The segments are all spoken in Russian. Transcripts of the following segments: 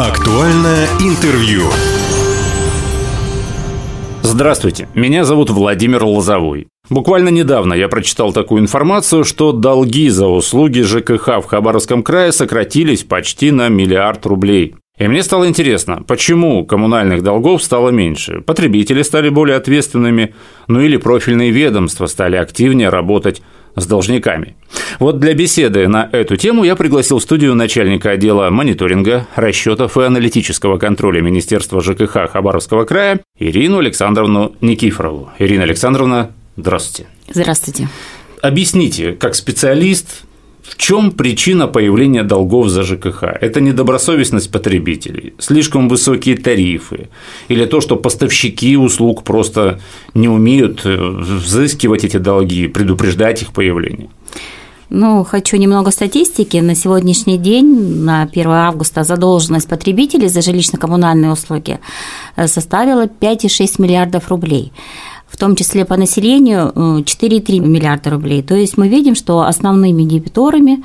Актуальное интервью. Здравствуйте, меня зовут Владимир Лозовой. Буквально недавно я прочитал такую информацию, что долги за услуги ЖКХ в Хабаровском крае сократились почти на миллиард рублей. И мне стало интересно, почему коммунальных долгов стало меньше? Потребители стали более ответственными, ну или профильные ведомства стали активнее работать с должниками. Вот для беседы на эту тему я пригласил в студию начальника отдела мониторинга, расчетов и аналитического контроля Министерства ЖКХ Хабаровского края Ирину Александровну Никифорову. Ирина Александровна, здравствуйте. Здравствуйте. Объясните, как специалист, в чем причина появления долгов за ЖКХ? Это недобросовестность потребителей, слишком высокие тарифы или то, что поставщики услуг просто не умеют э, взыскивать эти долги, предупреждать их появление? Ну, хочу немного статистики. На сегодняшний день, на 1 августа, задолженность потребителей за жилищно-коммунальные услуги э, составила 5,6 миллиардов рублей в том числе по населению 4,3 миллиарда рублей. То есть мы видим, что основными дебиторами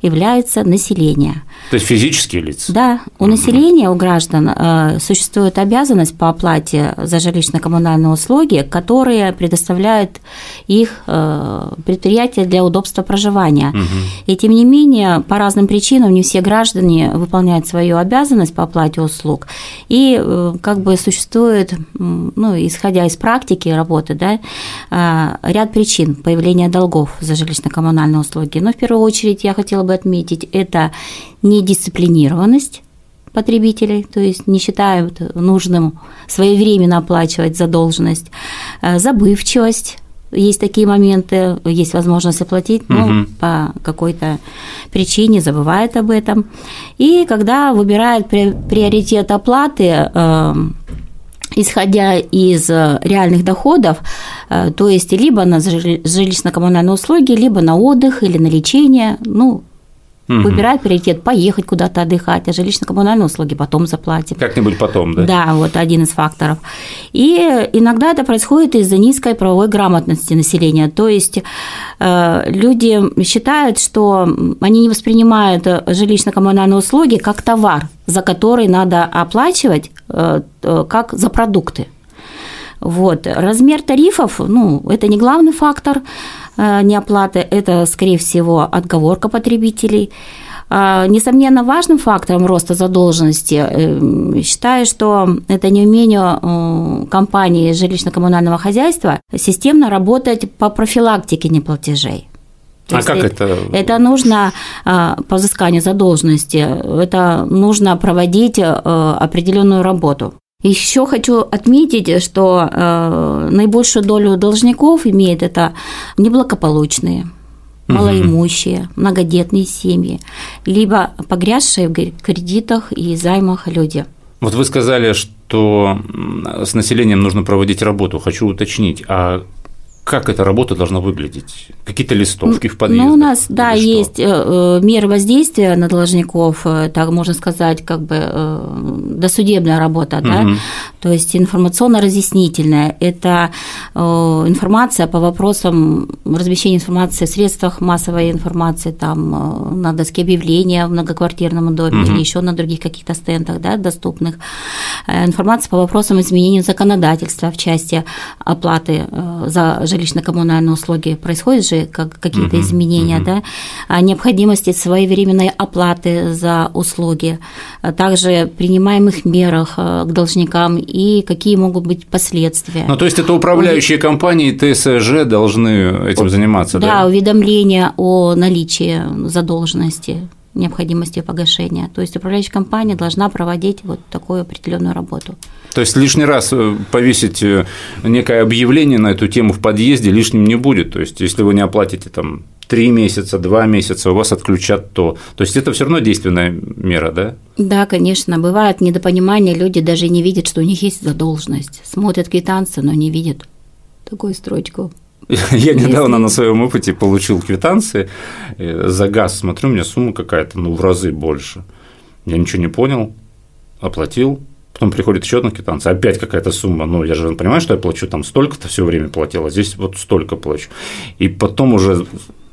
является население. То есть физические лица? Да. У угу. населения, у граждан э, существует обязанность по оплате за жилищно-коммунальные услуги, которые предоставляют их э, предприятия для удобства проживания. Угу. И тем не менее, по разным причинам не все граждане выполняют свою обязанность по оплате услуг. И э, как бы существует, ну, исходя из практики, работы, да, а, ряд причин появления долгов за жилищно-коммунальные услуги. Но в первую очередь я хотела бы отметить это недисциплинированность потребителей, то есть не считают нужным своевременно оплачивать задолженность, а, забывчивость, есть такие моменты, есть возможность оплатить, но угу. по какой-то причине забывает об этом. И когда выбирает приоритет оплаты, исходя из э, реальных доходов, э, то есть либо на жилищно-коммунальные услуги, либо на отдых или на лечение, ну, угу. выбирает приоритет поехать куда-то отдыхать, а жилищно-коммунальные услуги потом заплатим. Как-нибудь потом, да? Да, вот один из факторов. И иногда это происходит из-за низкой правовой грамотности населения. То есть э, люди считают, что они не воспринимают жилищно-коммунальные услуги как товар, за который надо оплачивать как за продукты. Вот. Размер тарифов, ну, это не главный фактор э, неоплаты, это, скорее всего, отговорка потребителей. А, несомненно, важным фактором роста задолженности э, считаю, что это неумение э, компании жилищно-коммунального хозяйства системно работать по профилактике неплатежей. То а как это? Это нужно а, по взысканию задолженности, это нужно проводить определенную работу. Еще хочу отметить, что э, наибольшую долю должников имеет это неблагополучные, малоимущие, многодетные семьи, либо погрязшие в кредитах и займах люди. Вот вы сказали, что с населением нужно проводить работу. Хочу уточнить, а как эта работа должна выглядеть? Какие-то листовки в подъезде? Ну, у нас, да, что? есть э, э, меры воздействия на должников, э, так можно сказать, как бы досудебная работа, угу. да, то есть информационно-разъяснительная. Это информация по вопросам размещения информации в средствах массовой информации, там на доске объявления в многоквартирном доме угу. или еще на других каких-то стендах, да, доступных. Информация по вопросам изменения законодательства в части оплаты за жилищно-коммунальные услуги, происходят же как, какие-то uh-huh, изменения, uh-huh. да, о необходимости своевременной оплаты за услуги, а также принимаемых мерах э, к должникам и какие могут быть последствия. Ну, то есть это управляющие компании ТСЖ должны этим заниматься, да? Да, уведомление о наличии задолженности необходимости погашения. То есть управляющая компания должна проводить вот такую определенную работу. То есть лишний раз э, повесить э, некое объявление на эту тему в подъезде лишним не будет. То есть если вы не оплатите там три месяца, два месяца, у вас отключат то. То есть это все равно действенная мера, да? Да, конечно. Бывает недопонимание, люди даже не видят, что у них есть задолженность. Смотрят квитанцию, но не видят такую строчку. Я недавно на своем опыте получил квитанции э, за газ. Смотрю, у меня сумма какая-то, ну, в разы больше. Я ничего не понял, оплатил, Потом приходит еще одна квитанция, опять какая-то сумма. Ну, я же понимаю, что я плачу там столько-то все время платил, а здесь вот столько плачу. И потом уже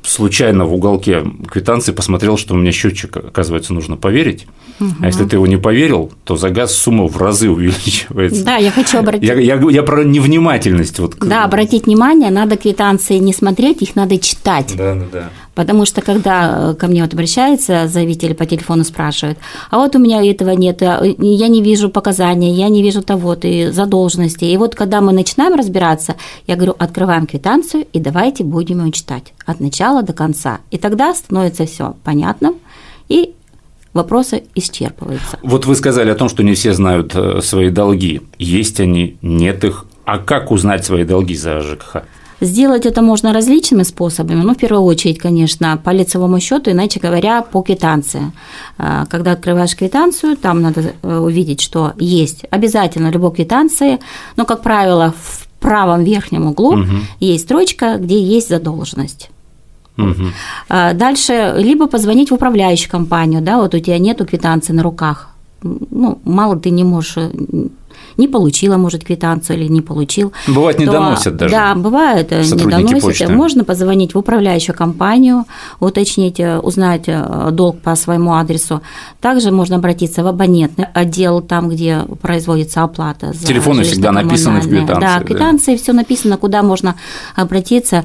случайно в уголке квитанции посмотрел, что у меня счетчик, оказывается, нужно поверить. Угу. А если ты его не поверил, то за газ сумма в разы увеличивается. Да, я хочу обратить. Я, я, я про невнимательность. Вот. Да, обратить внимание, надо квитанции не смотреть, их надо читать. Да, да, да. Потому что когда э, ко мне вот обращаются заявители по телефону спрашивают, а вот у меня этого нет, а, я не вижу показания, я не вижу того-то и задолженности. И вот когда мы начинаем разбираться, я говорю, открываем квитанцию и давайте будем ее читать от начала до конца. И тогда становится все понятным и вопросы исчерпываются. Вот вы сказали о том, что не все знают э, свои долги. Есть они, нет их. А как узнать свои долги за ЖКХ? Сделать это можно различными способами. Ну, в первую очередь, конечно, по лицевому счету, иначе говоря, по квитанции. А, когда открываешь квитанцию, там надо э, увидеть, что есть обязательно любой квитанции, но, как правило, в правом верхнем углу угу. есть строчка, где есть задолженность. Угу. Дальше либо позвонить в управляющую компанию, да, вот у тебя нету квитанции на руках, ну, мало ты не можешь не получила, может, квитанцию или не получил. Бывает, не то, доносят даже. Да, бывает, э, не доносят. Почты. Можно позвонить в управляющую компанию, уточнить, э, узнать э, долг по своему адресу. Также можно обратиться в абонентный отдел, там, где производится оплата. За Телефоны всегда написаны в квитанции. Да, квитанции, да. все написано, куда можно обратиться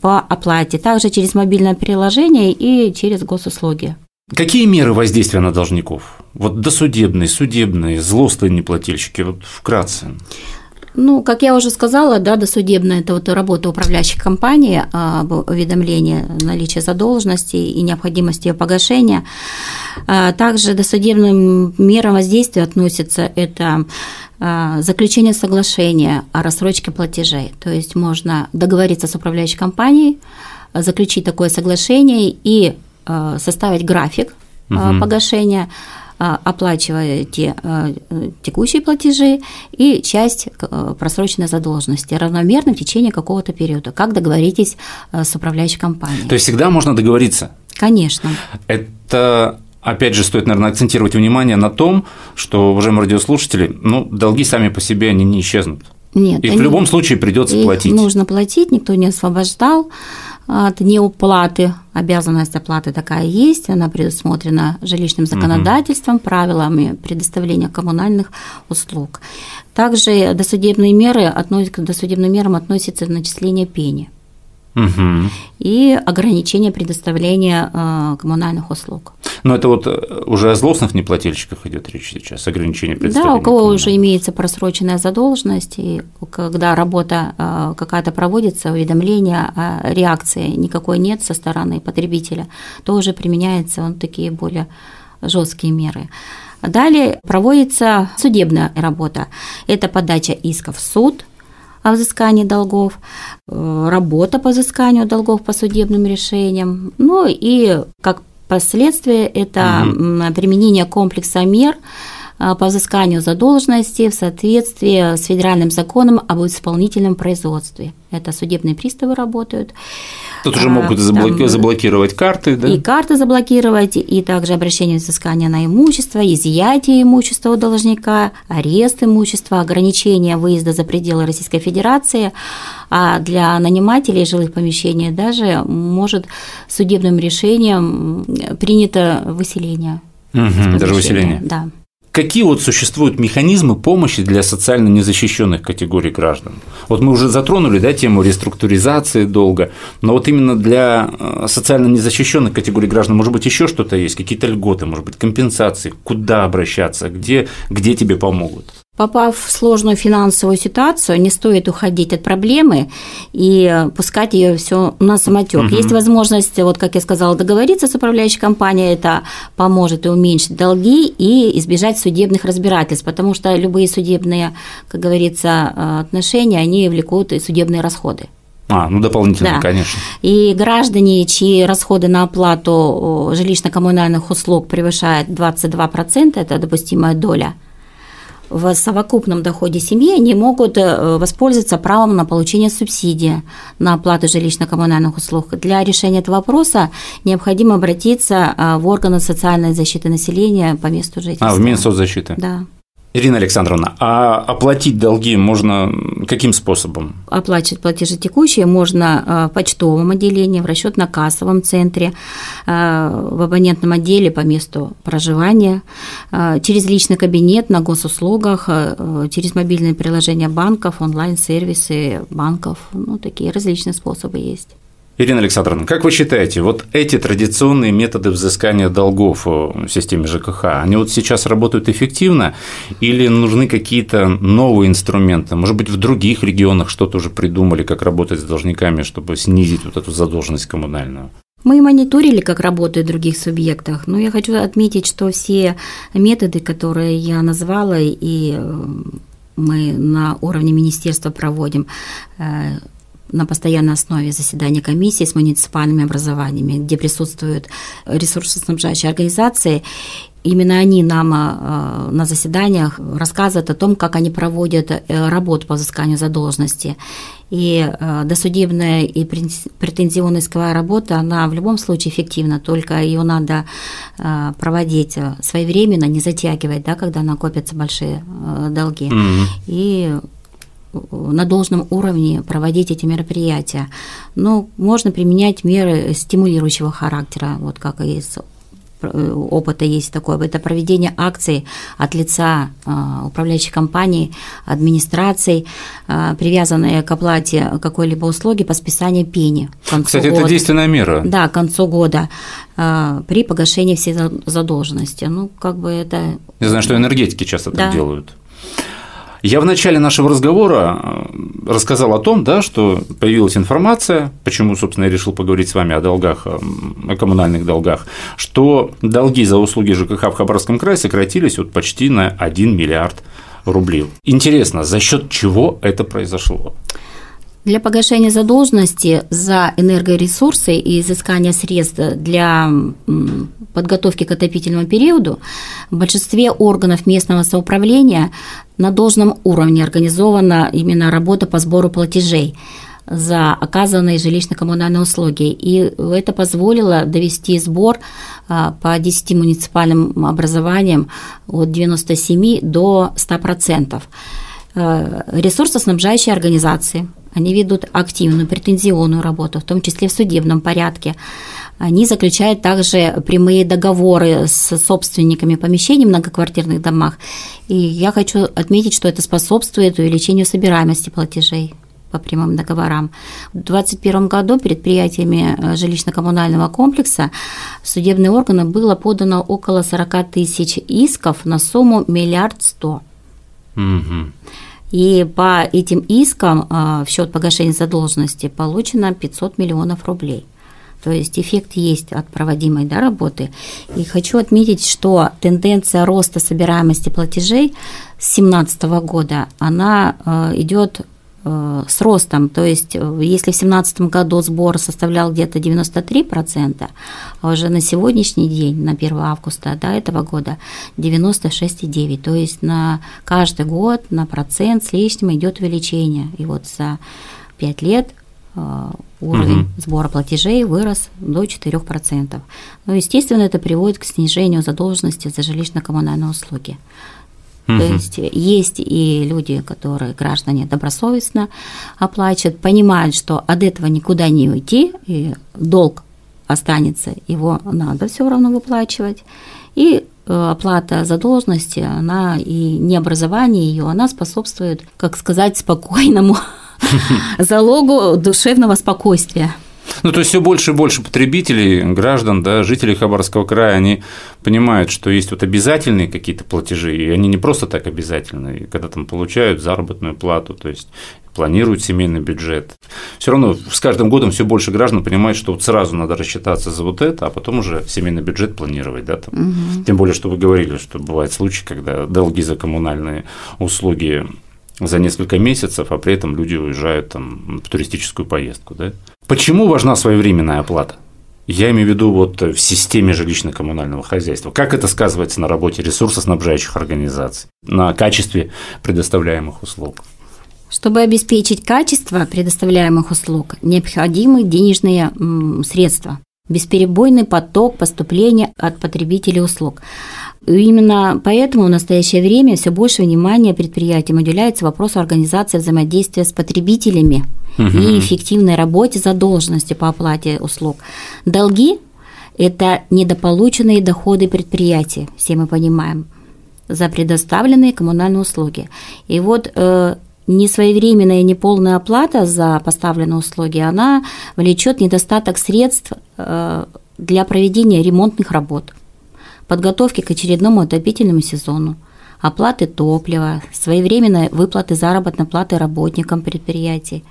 по оплате. Также через мобильное приложение и через госуслуги. Какие меры воздействия на должников? Вот досудебные, судебные, злостные неплательщики, вот вкратце. Ну, как я уже сказала, да, досудебная – это вот работа управляющей компании об уведомлении наличия задолженности и необходимости ее погашения. А также досудебным мерам воздействия относится это а, заключение соглашения о рассрочке платежей. То есть можно договориться с управляющей компанией, заключить такое соглашение и составить график угу. погашения, э, оплачивая те текущие платежи и часть просроченной задолженности равномерно в течение какого-то периода, как договоритесь с управляющей компанией. То есть всегда можно договориться? Конечно. Это опять же, стоит, наверное, акцентировать внимание на том, что, уважаемые радиослушатели, ну, долги сами по себе, они не исчезнут. Нет. Они, в любом случае придется платить. Нужно платить, никто не освобождал от неуплаты. Обязанность оплаты такая есть, она предусмотрена жилищным законодательством, правилами предоставления коммунальных услуг. Также досудебные меры к досудебным мерам относится начисление пени угу. и ограничение предоставления э, коммунальных услуг. Но это вот э, уже о злостных неплательщиках идет речь сейчас, ограничение предоставления. Да, у кого уже имеется просроченная задолженность, и когда работа э, какая-то проводится, уведомление о реакции никакой нет со стороны потребителя, то уже применяются вот такие более жесткие меры. Далее проводится судебная работа. Это подача исков в суд – о взыскании долгов, э, работа по взысканию долгов по судебным решениям, ну и как последствие это угу. применение комплекса мер по взысканию задолженности в соответствии с федеральным законом об исполнительном производстве. Это судебные приставы работают. Тут уже могут заблоки- там, заблокировать карты, да? И карты заблокировать, и также обращение взыскания на имущество, изъятие имущества у должника, арест имущества, ограничение выезда за пределы Российской Федерации, а для нанимателей жилых помещений даже может судебным решением принято выселение. Угу, даже выселение. Да. Какие вот существуют механизмы помощи для социально незащищенных категорий граждан? Вот мы уже затронули да, тему реструктуризации долга, но вот именно для э, социально незащищенных категорий граждан, может быть, еще что-то есть, какие-то льготы, может быть, компенсации, куда обращаться, где, где тебе помогут? Попав в сложную финансовую ситуацию, не стоит уходить от проблемы и пускать ее все на самотек. Угу. Есть возможность, вот как я сказала, договориться с управляющей компанией, это поможет и уменьшить долги и избежать судебных разбирательств, потому что любые судебные, как говорится, отношения, они влекут и судебные расходы. А, ну дополнительно, да. конечно. И граждане, чьи расходы на оплату жилищно-коммунальных услуг превышают 22%, это допустимая доля – в совокупном доходе семьи они могут э, воспользоваться правом на получение субсидии на оплату жилищно-коммунальных услуг. Для решения этого вопроса необходимо обратиться э, в органы социальной защиты населения по месту жительства. А, в Минсоцзащиты? Да. Ирина Александровна, а оплатить долги можно каким способом? Оплачивать платежи текущие можно э, в почтовом отделении, в расчетно-кассовом центре, э, в абонентном отделе по месту проживания, э, через личный кабинет на госуслугах, через мобильные приложения банков, онлайн-сервисы банков. Ну, такие различные способы есть. Ирина Александровна, как вы считаете, вот эти традиционные методы взыскания долгов в системе ЖКХ, они вот сейчас работают эффективно или нужны какие-то новые инструменты? Может быть, в других регионах что-то уже придумали, как работать с должниками, чтобы снизить вот эту задолженность коммунальную? Мы мониторили, как работает в других субъектах, но я хочу отметить, что все методы, которые я назвала, и э, мы на уровне министерства проводим, э, на постоянной основе заседания комиссии с муниципальными образованиями, где присутствуют ресурсоснабжающие организации. Именно они нам э, на заседаниях рассказывают о том, как они проводят э, работу по взысканию задолженности. И э, досудебная и претензионная исковая работа, она в любом случае эффективна, только ее надо проводить своевременно, не затягивать, да, когда накопятся большие долги. Mm-hmm. И на должном уровне проводить эти мероприятия. Но можно применять меры стимулирующего характера, вот как из э, опыта есть такое, это проведение акций от лица а, управляющей компании, администраций, а, привязанные к оплате какой-либо услуги по списанию пени. Кстати, года. это действенная мера. Да, к концу года при погашении всей задолженности. Ну, как бы это… Я знаю, что энергетики часто да. так делают. Я в начале нашего разговора э, рассказал о том, да, что появилась информация, почему, собственно, я решил поговорить с вами о долгах, э, о коммунальных долгах, что долги за услуги ЖКХ в Хабаровском крае сократились вот почти на 1 миллиард рублей. Интересно, за счет чего это произошло? Для погашения задолженности за энергоресурсы и изыскания средств для подготовки к отопительному периоду в большинстве органов местного самоуправления на должном уровне организована именно работа по сбору платежей за оказанные жилищно-коммунальные услуги. И это позволило довести сбор а, по 10 муниципальным образованиям от 97 до 100%. А, ресурсоснабжающие организации – они ведут активную претензионную работу, в том числе в судебном порядке. Они заключают также прямые договоры с собственниками помещений в многоквартирных домах. И я хочу отметить, что это способствует увеличению собираемости платежей по прямым договорам. В 2021 году предприятиями э, жилищно-коммунального комплекса в судебные органы было подано около 40 тысяч исков на сумму миллиард сто. Угу. И по этим искам а, в счет погашения задолженности получено 500 миллионов рублей. То есть эффект есть от проводимой да, работы. И хочу отметить, что тенденция роста собираемости платежей с 2017 года, она а, идет с ростом. То есть, э, если в 2017 году сбор составлял где-то 93%, а уже на сегодняшний день, на 1 августа да, этого года, 96,9%. То есть, на каждый год на процент с лишним идет увеличение. И вот за 5 лет э, уровень угу. сбора платежей вырос до 4%. Ну, естественно, это приводит к снижению задолженности за жилищно-коммунальные услуги. Угу. То есть есть и люди, которые граждане добросовестно оплачивают, понимают, что от этого никуда не уйти, и долг останется, его надо все равно выплачивать. И э, оплата задолженности, она и необразование ее, она способствует, как сказать, спокойному залогу душевного спокойствия. Ну, то есть все больше и больше потребителей, граждан, да, жителей Хабаровского края, они понимают, что есть вот обязательные какие-то платежи, и они не просто так обязательные, когда там получают заработную плату, то есть планируют семейный бюджет. Все равно с каждым годом все больше граждан понимают, что вот сразу надо рассчитаться за вот это, а потом уже семейный бюджет планировать, да, там. Угу. Тем более, что вы говорили, что бывают случаи, когда долги за коммунальные услуги за несколько месяцев, а при этом люди уезжают там в туристическую поездку, да? Почему важна своевременная оплата? Я имею в виду вот в системе жилищно-коммунального хозяйства. Как это сказывается на работе ресурсоснабжающих организаций, на качестве предоставляемых услуг? Чтобы обеспечить качество предоставляемых услуг, необходимы денежные средства, бесперебойный поток поступления от потребителей услуг. Именно поэтому в настоящее время все больше внимания предприятиям уделяется вопросу организации взаимодействия с потребителями угу. и эффективной работе задолженности по оплате услуг. Долги – это недополученные доходы предприятия, все мы понимаем, за предоставленные коммунальные услуги. И вот э, несвоевременная и неполная оплата за поставленные услуги, она влечет недостаток средств э, для проведения ремонтных работ – подготовки к очередному отопительному сезону, оплаты топлива, своевременной выплаты заработной платы работникам предприятий,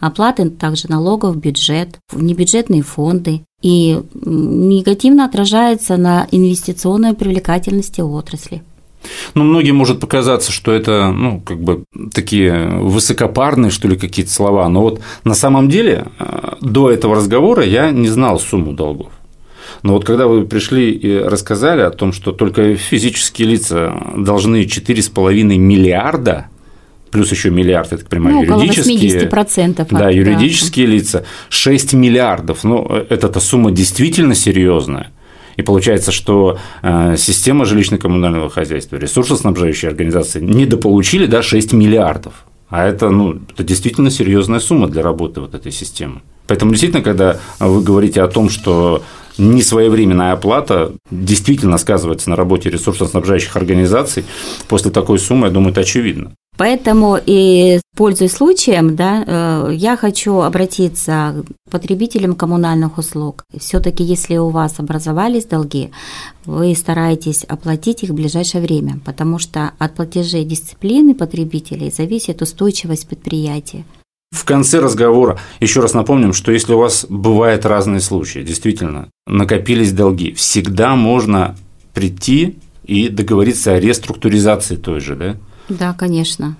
оплаты также налогов в бюджет, в небюджетные фонды и негативно отражается на инвестиционной привлекательности отрасли. Ну, многим может показаться, что это, ну, как бы такие высокопарные, что ли, какие-то слова. Но вот на самом деле э, до этого разговора я не знал сумму долгов. Но вот когда вы пришли и рассказали о том, что только физические лица должны 4,5 миллиарда, плюс еще миллиард, я так понимаю, ну, юридические, 80%, да, юридические да. лица 6 миллиардов. Ну, эта сумма действительно серьезная. И получается, что э, система жилищно-коммунального хозяйства, ресурсоснабжающие организации недополучили да, 6 миллиардов. А это, ну, это действительно серьезная сумма для работы вот этой системы. Поэтому действительно, когда вы говорите о том, что несвоевременная оплата действительно сказывается на работе ресурсоснабжающих организаций, после такой суммы, я думаю, это очевидно. Поэтому и пользуясь случаем, да, э, я хочу обратиться к потребителям коммунальных услуг. Все-таки, если у вас образовались долги, вы стараетесь оплатить их в ближайшее время, потому что от платежей дисциплины потребителей зависит устойчивость предприятия. В конце разговора еще раз напомним, что если у вас бывают разные случаи, действительно, накопились долги, всегда можно прийти и договориться о реструктуризации той же, да? Да, конечно.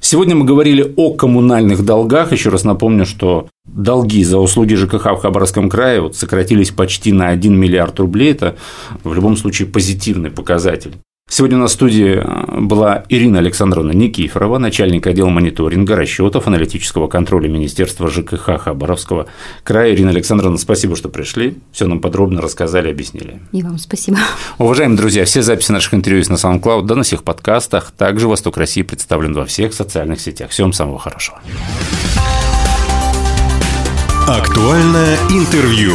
Сегодня мы говорили о коммунальных долгах. Еще раз напомню, что долги за услуги ЖКХ в Хабаровском крае вот сократились почти на 1 миллиард рублей. Это в любом случае позитивный показатель. Сегодня на студии э, была Ирина Александровна Никифорова, начальник отдела мониторинга, расчетов, аналитического контроля Министерства ЖКХ Хабаровского края. Ирина Александровна, спасибо, что пришли, все нам подробно рассказали, объяснили. И вам спасибо. Уважаемые друзья, все записи наших интервью есть на SoundCloud, да на всех подкастах. Также «Восток России» представлен во всех социальных сетях. Всем самого хорошего. Актуальное интервью.